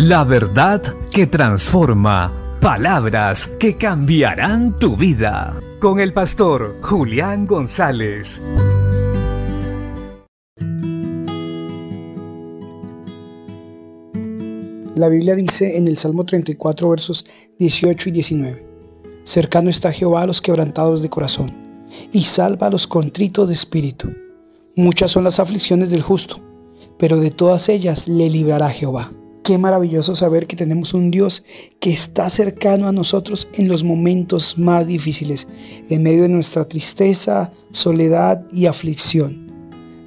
La verdad que transforma. Palabras que cambiarán tu vida. Con el pastor Julián González. La Biblia dice en el Salmo 34 versos 18 y 19, Cercano está Jehová a los quebrantados de corazón, y salva a los contritos de espíritu. Muchas son las aflicciones del justo, pero de todas ellas le librará Jehová. Qué maravilloso saber que tenemos un Dios que está cercano a nosotros en los momentos más difíciles, en medio de nuestra tristeza, soledad y aflicción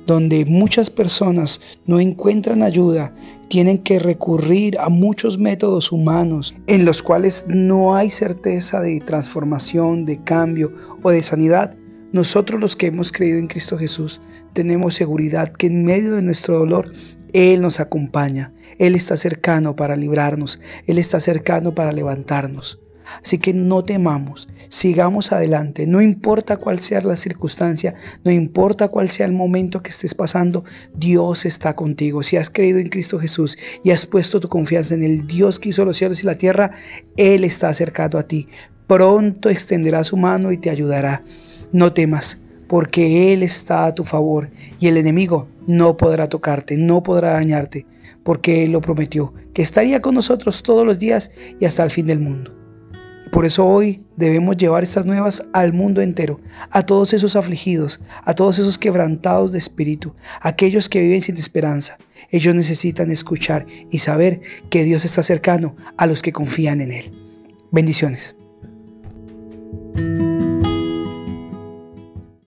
donde muchas personas no encuentran ayuda, tienen que recurrir a muchos métodos humanos en los cuales no hay certeza de transformación, de cambio o de sanidad, nosotros los que hemos creído en Cristo Jesús tenemos seguridad que en medio de nuestro dolor Él nos acompaña, Él está cercano para librarnos, Él está cercano para levantarnos. Así que no temamos, sigamos adelante, no importa cuál sea la circunstancia, no importa cuál sea el momento que estés pasando, Dios está contigo. Si has creído en Cristo Jesús y has puesto tu confianza en el Dios que hizo los cielos y la tierra, Él está acercado a ti. Pronto extenderá su mano y te ayudará. No temas, porque Él está a tu favor y el enemigo no podrá tocarte, no podrá dañarte, porque Él lo prometió, que estaría con nosotros todos los días y hasta el fin del mundo. Por eso hoy debemos llevar estas nuevas al mundo entero, a todos esos afligidos, a todos esos quebrantados de espíritu, aquellos que viven sin esperanza. Ellos necesitan escuchar y saber que Dios está cercano a los que confían en Él. Bendiciones.